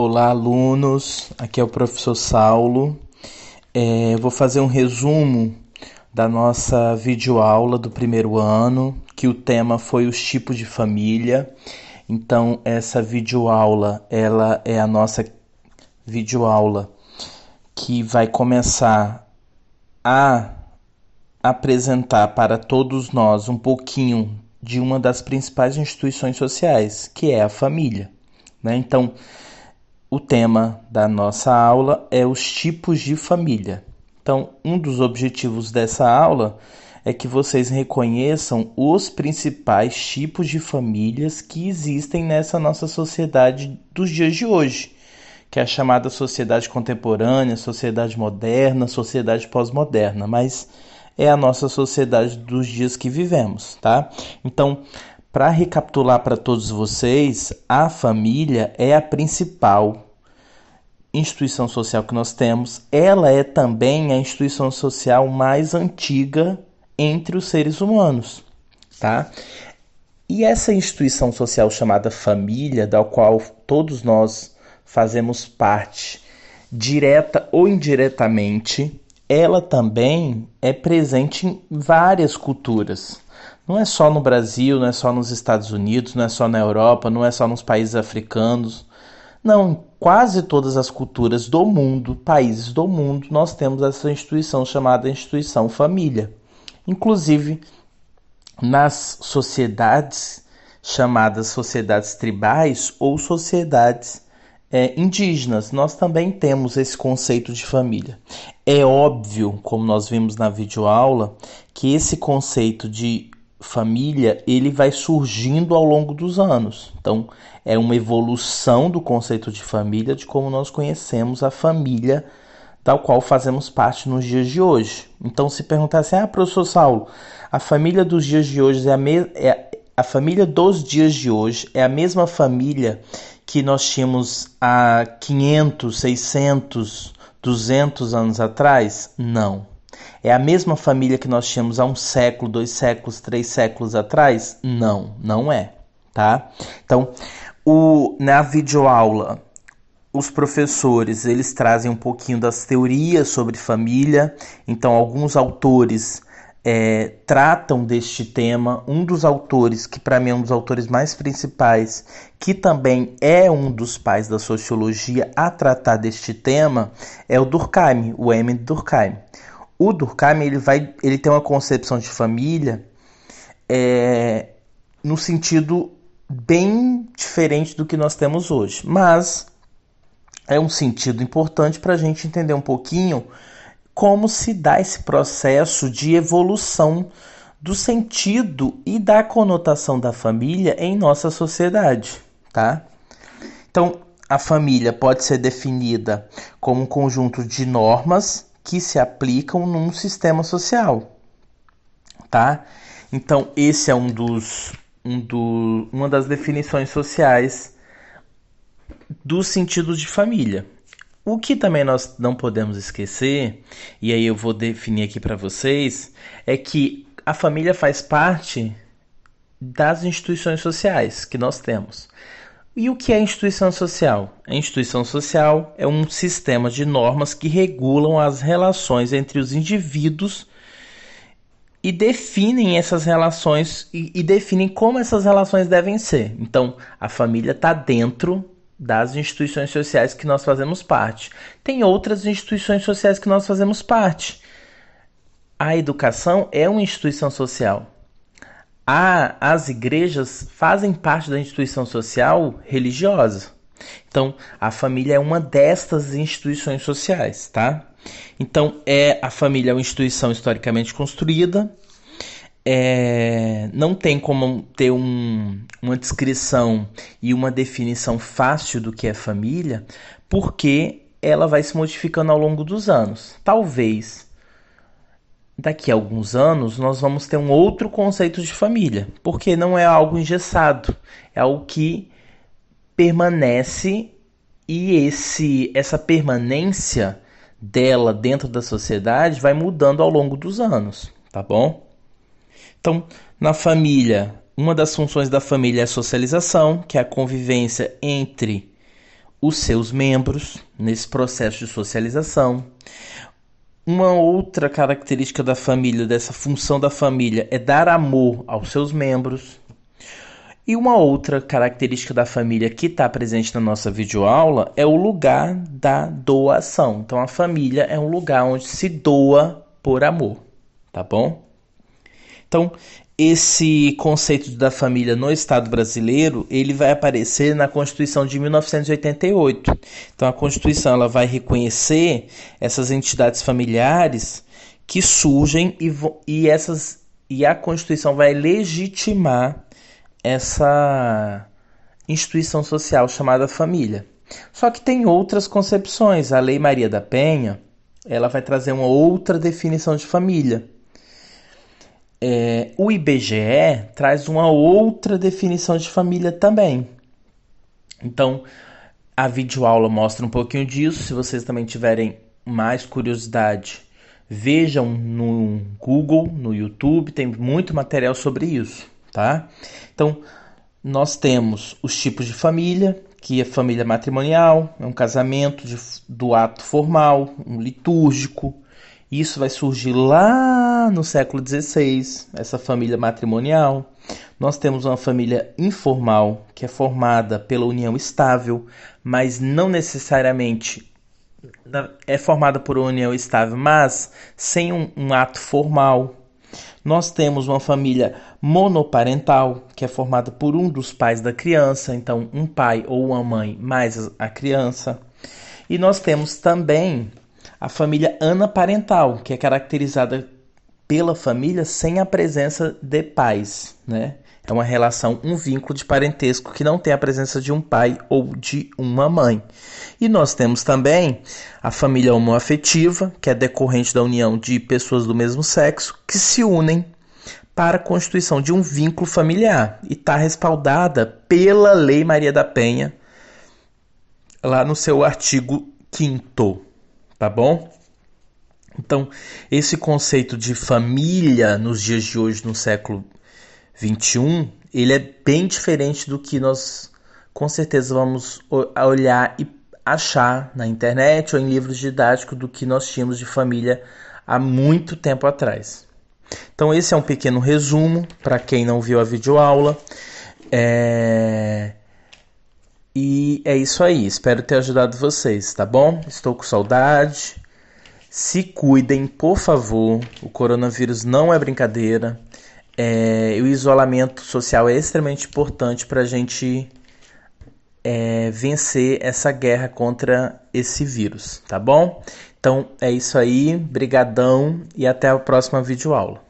Olá, alunos. Aqui é o professor Saulo. É, vou fazer um resumo da nossa videoaula do primeiro ano, que o tema foi os tipos de família. Então, essa videoaula, ela é a nossa videoaula que vai começar a apresentar para todos nós um pouquinho de uma das principais instituições sociais, que é a família. Né? Então, o tema da nossa aula é os tipos de família. Então, um dos objetivos dessa aula é que vocês reconheçam os principais tipos de famílias que existem nessa nossa sociedade dos dias de hoje, que é a chamada sociedade contemporânea, sociedade moderna, sociedade pós-moderna, mas é a nossa sociedade dos dias que vivemos, tá? Então, para recapitular para todos vocês, a família é a principal instituição social que nós temos. Ela é também a instituição social mais antiga entre os seres humanos, tá? E essa instituição social chamada família, da qual todos nós fazemos parte, direta ou indiretamente, ela também é presente em várias culturas. Não é só no Brasil, não é só nos Estados Unidos, não é só na Europa, não é só nos países africanos. Não, quase todas as culturas do mundo, países do mundo, nós temos essa instituição chamada instituição família. Inclusive, nas sociedades chamadas sociedades tribais ou sociedades é, indígenas, nós também temos esse conceito de família. É óbvio, como nós vimos na videoaula, que esse conceito de família ele vai surgindo ao longo dos anos. Então, é uma evolução do conceito de família, de como nós conhecemos a família da qual fazemos parte nos dias de hoje. Então, se perguntar assim, ah, professor Saulo, a família dos dias de hoje é a, é a família dos dias de hoje é a mesma família que nós tínhamos há 500, 600, 200 anos atrás? Não. É a mesma família que nós tínhamos há um século, dois séculos, três séculos atrás? Não, não é, tá? Então, o, na videoaula, os professores eles trazem um pouquinho das teorias sobre família. Então, alguns autores é, tratam deste tema. Um dos autores, que para mim é um dos autores mais principais, que também é um dos pais da sociologia a tratar deste tema, é o Durkheim, o Emile Durkheim. O Durkheim ele vai, ele tem uma concepção de família é, no sentido bem diferente do que nós temos hoje. Mas é um sentido importante para a gente entender um pouquinho como se dá esse processo de evolução do sentido e da conotação da família em nossa sociedade, tá? Então, a família pode ser definida como um conjunto de normas que se aplicam num sistema social, tá? Então, esse é um dos um do, uma das definições sociais do sentido de família. O que também nós não podemos esquecer, e aí eu vou definir aqui para vocês, é que a família faz parte das instituições sociais que nós temos. E o que é instituição social? A instituição social é um sistema de normas que regulam as relações entre os indivíduos e definem essas relações e, e definem como essas relações devem ser. Então, a família está dentro das instituições sociais que nós fazemos parte. Tem outras instituições sociais que nós fazemos parte. A educação é uma instituição social. A, as igrejas fazem parte da instituição social religiosa. Então, a família é uma destas instituições sociais, tá? Então, é a família é uma instituição historicamente construída. É, não tem como ter um, uma descrição e uma definição fácil do que é família, porque ela vai se modificando ao longo dos anos. Talvez daqui a alguns anos nós vamos ter um outro conceito de família, porque não é algo engessado, é algo que permanece e esse essa permanência dela dentro da sociedade vai mudando ao longo dos anos, tá bom? Na família, uma das funções da família é a socialização, que é a convivência entre os seus membros nesse processo de socialização. Uma outra característica da família, dessa função da família, é dar amor aos seus membros. E uma outra característica da família que está presente na nossa videoaula é o lugar da doação. Então, a família é um lugar onde se doa por amor, tá bom? Então, esse conceito da família no Estado brasileiro, ele vai aparecer na Constituição de 1988. Então a Constituição ela vai reconhecer essas entidades familiares que surgem e, e essas e a Constituição vai legitimar essa instituição social chamada família. Só que tem outras concepções. A Lei Maria da Penha, ela vai trazer uma outra definição de família é, o IBGE traz uma outra definição de família também. Então, a videoaula mostra um pouquinho disso. Se vocês também tiverem mais curiosidade, vejam no Google, no YouTube, tem muito material sobre isso, tá? Então, nós temos os tipos de família, que é família matrimonial, é um casamento de, do ato formal, um litúrgico, isso vai surgir lá no século XVI, essa família matrimonial. Nós temos uma família informal, que é formada pela união estável, mas não necessariamente é formada por união estável, mas sem um, um ato formal. Nós temos uma família monoparental, que é formada por um dos pais da criança, então um pai ou uma mãe mais a criança. E nós temos também a família anaparental, que é caracterizada pela família sem a presença de pais, né? É uma relação, um vínculo de parentesco que não tem a presença de um pai ou de uma mãe. E nós temos também a família homoafetiva, que é decorrente da união de pessoas do mesmo sexo que se unem para a constituição de um vínculo familiar e está respaldada pela Lei Maria da Penha, lá no seu artigo 5 tá bom? Então, esse conceito de família nos dias de hoje, no século 21, ele é bem diferente do que nós com certeza vamos olhar e achar na internet ou em livros didáticos do que nós tínhamos de família há muito tempo atrás. Então esse é um pequeno resumo para quem não viu a videoaula. É... E é isso aí. Espero ter ajudado vocês, tá bom? Estou com saudade. Se cuidem, por favor. O coronavírus não é brincadeira. É, o isolamento social é extremamente importante para a gente é, vencer essa guerra contra esse vírus, tá bom? Então é isso aí, brigadão e até a próxima videoaula.